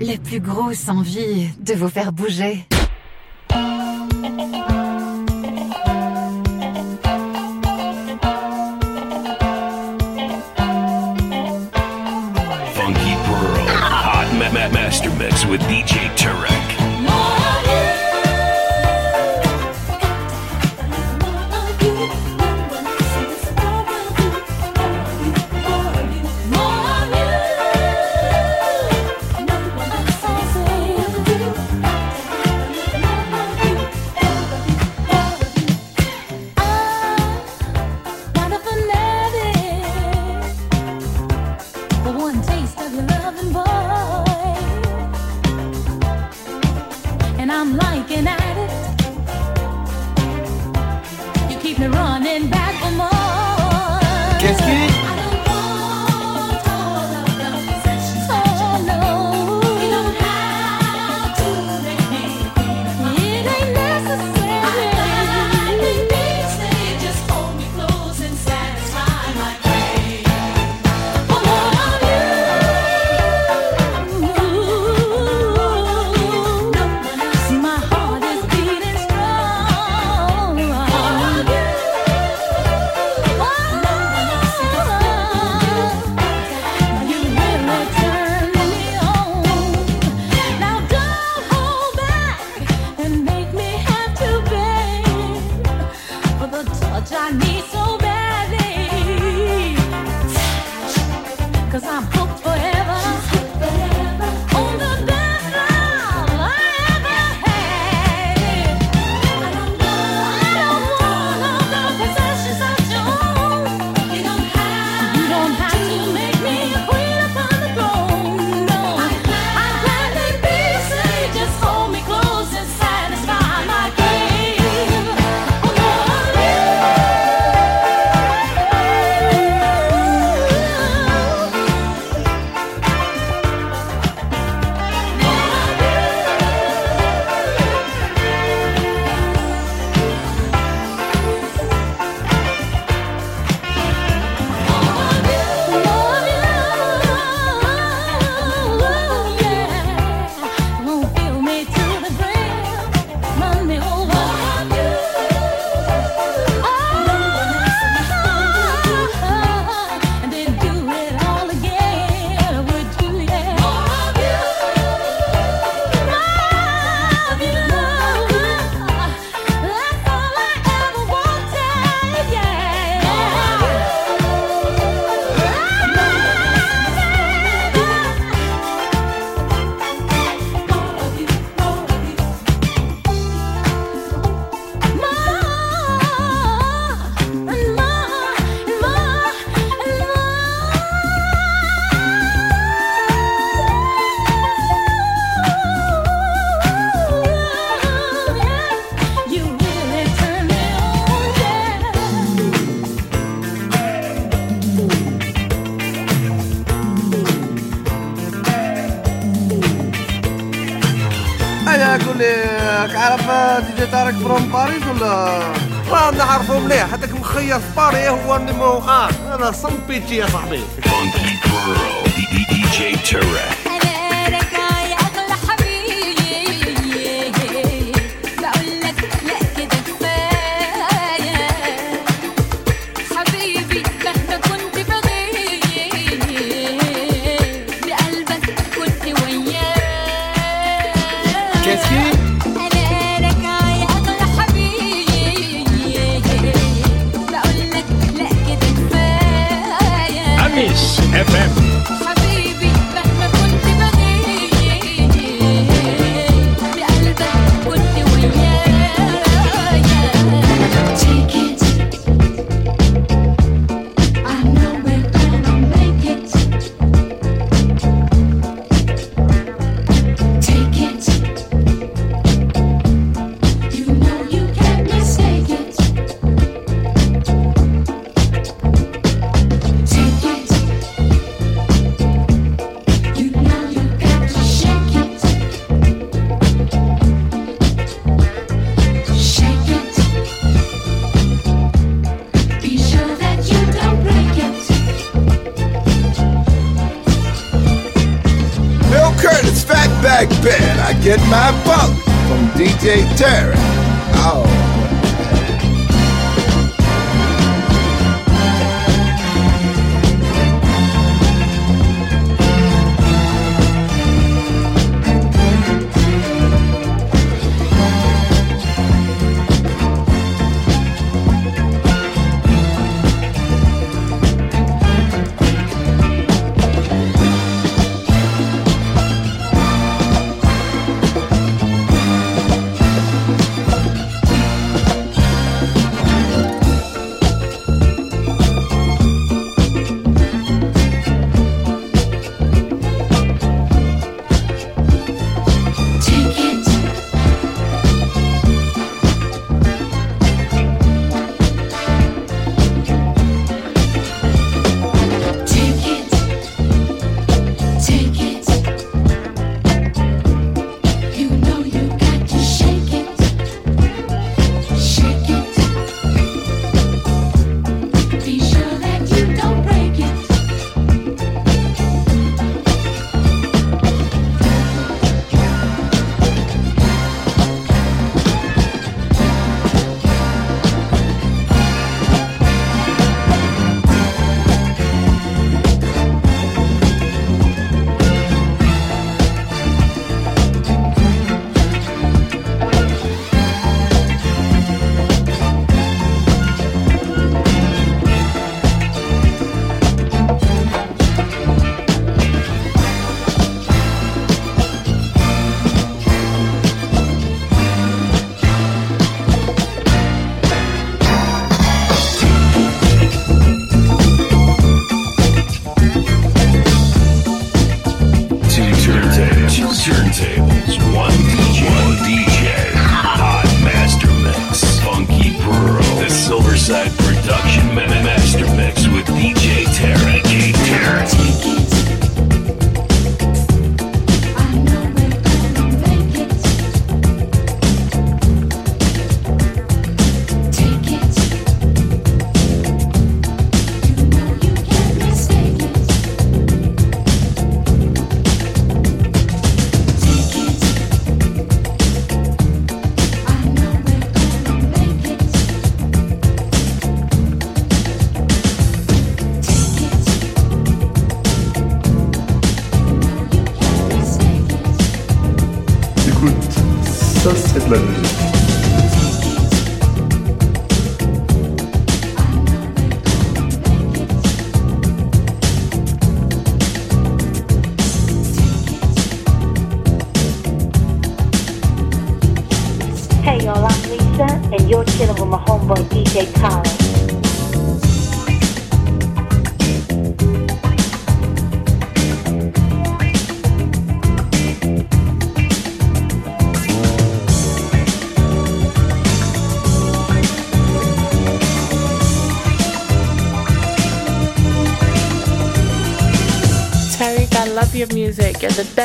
la plus grosse envie de vous faire bouger. Funky Pearl, Hot ma ma Master Mix with DJ Turek. اللي طارك فروم باريس ولا؟ راه نعرفو مليح هذاك مخير في باري هو اللي موقع أنا صمبيتي يا صاحبي.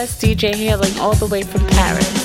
Best DJ hailing all the way from Paris.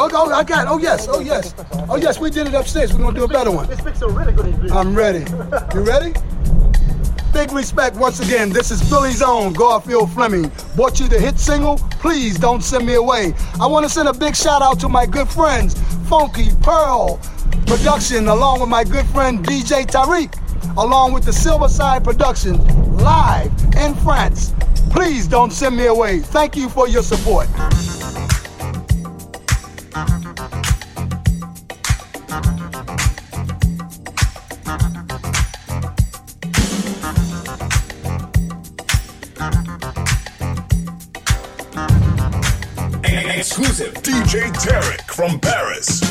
oh, oh, I got. Oh, yes. Oh, yes. Oh, yes. We did it upstairs. We're going to do a better one. I'm ready. You ready? Big respect once again. This is Billy's own Garfield Fleming. Brought you the hit single, Please Don't Send Me Away. I want to send a big shout out to my good friends, Funky Pearl Production, along with my good friend DJ Tarek, along with the Silverside Production, live in France. Please don't send me away. Thank you for your support. from Paris.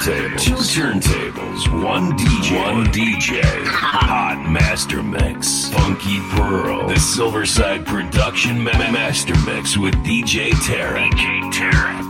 turntables, two turntables, one DJ, one DJ, hot master mix, funky pearl, the Silverside production ma- master mix with DJ Tara. DJ Tarek.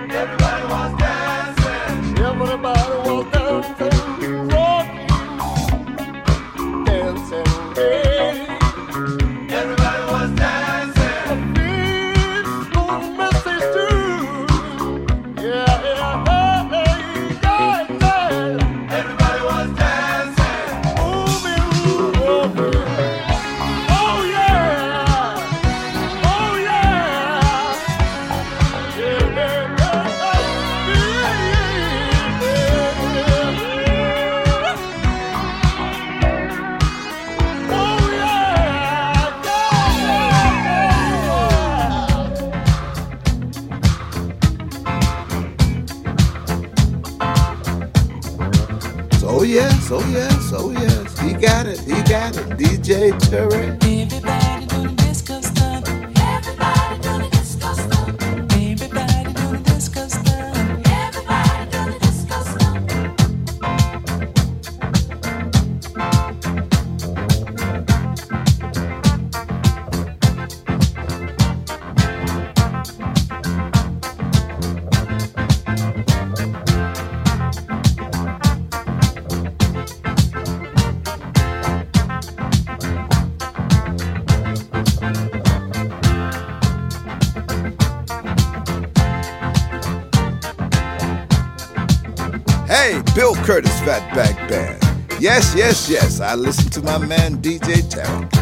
heard Fatback Band. Yes, yes, yes, I listen to my man DJ Tarek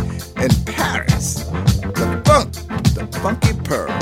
in Paris. The funk, the funky pearl.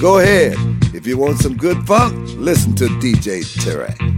Go ahead. If you want some good funk, listen to DJ Tarek.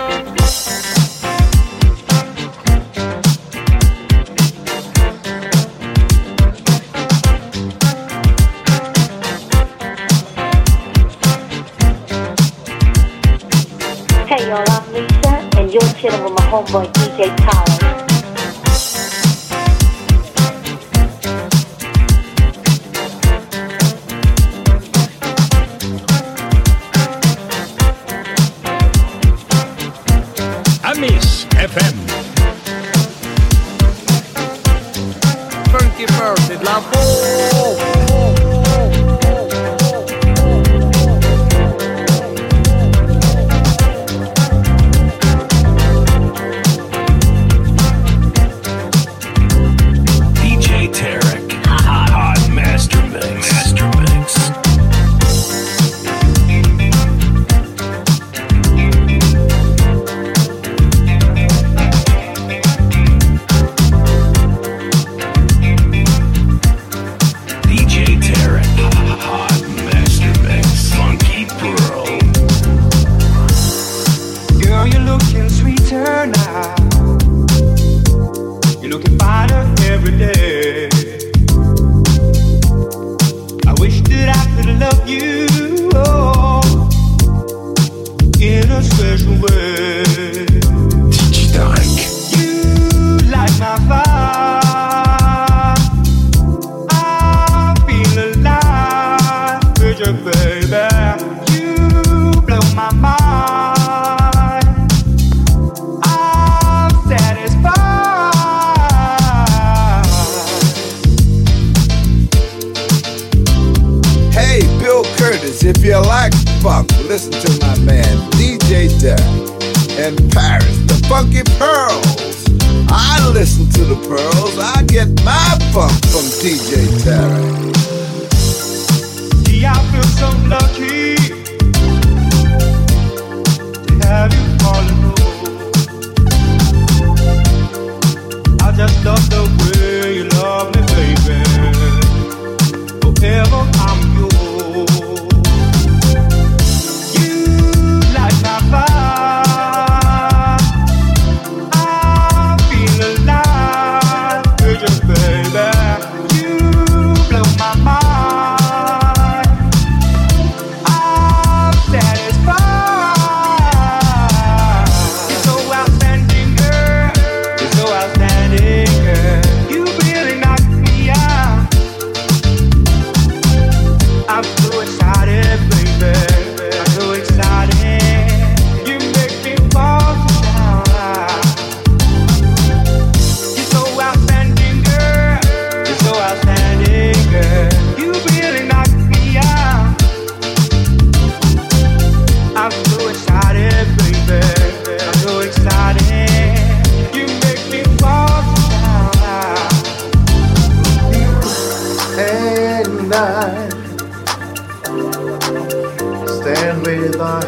With my homeboy DJ Tyler.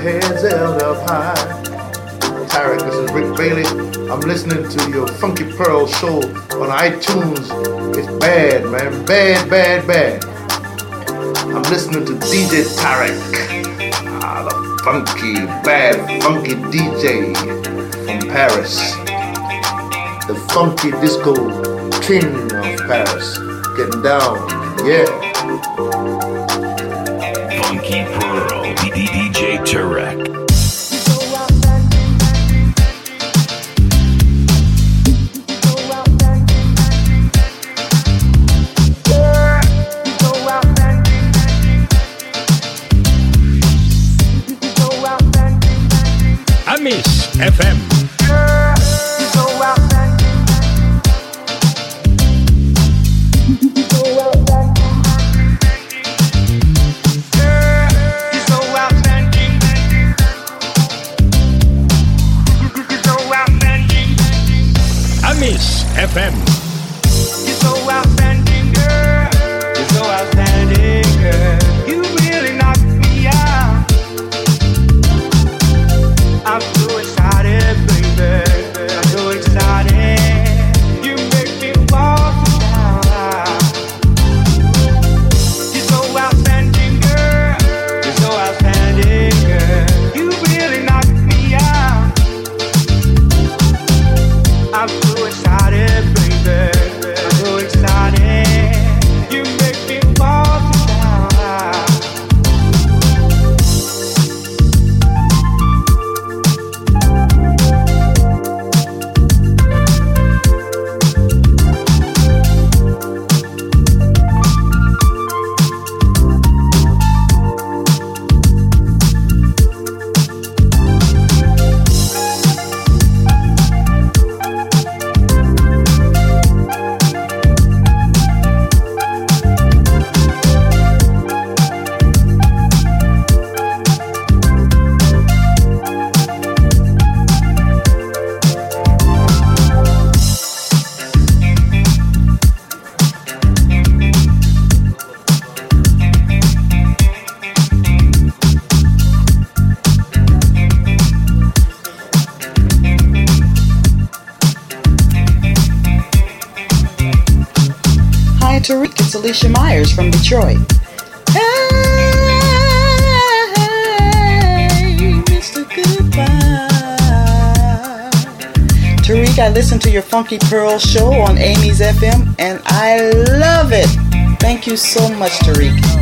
Heads held up high. Tarek, this is Rick Bailey. I'm listening to your Funky Pearl show on iTunes. It's bad, man. Bad, bad, bad. I'm listening to DJ Tarek. Ah, the funky, bad, funky DJ from Paris. The funky disco king of Paris. Getting down, yeah. Amis FM. Alicia Myers from Detroit. Hey, Mr. Goodbye. Tarek, I listened to your Funky Pearl show on Amy's FM and I love it. Thank you so much, Tarek.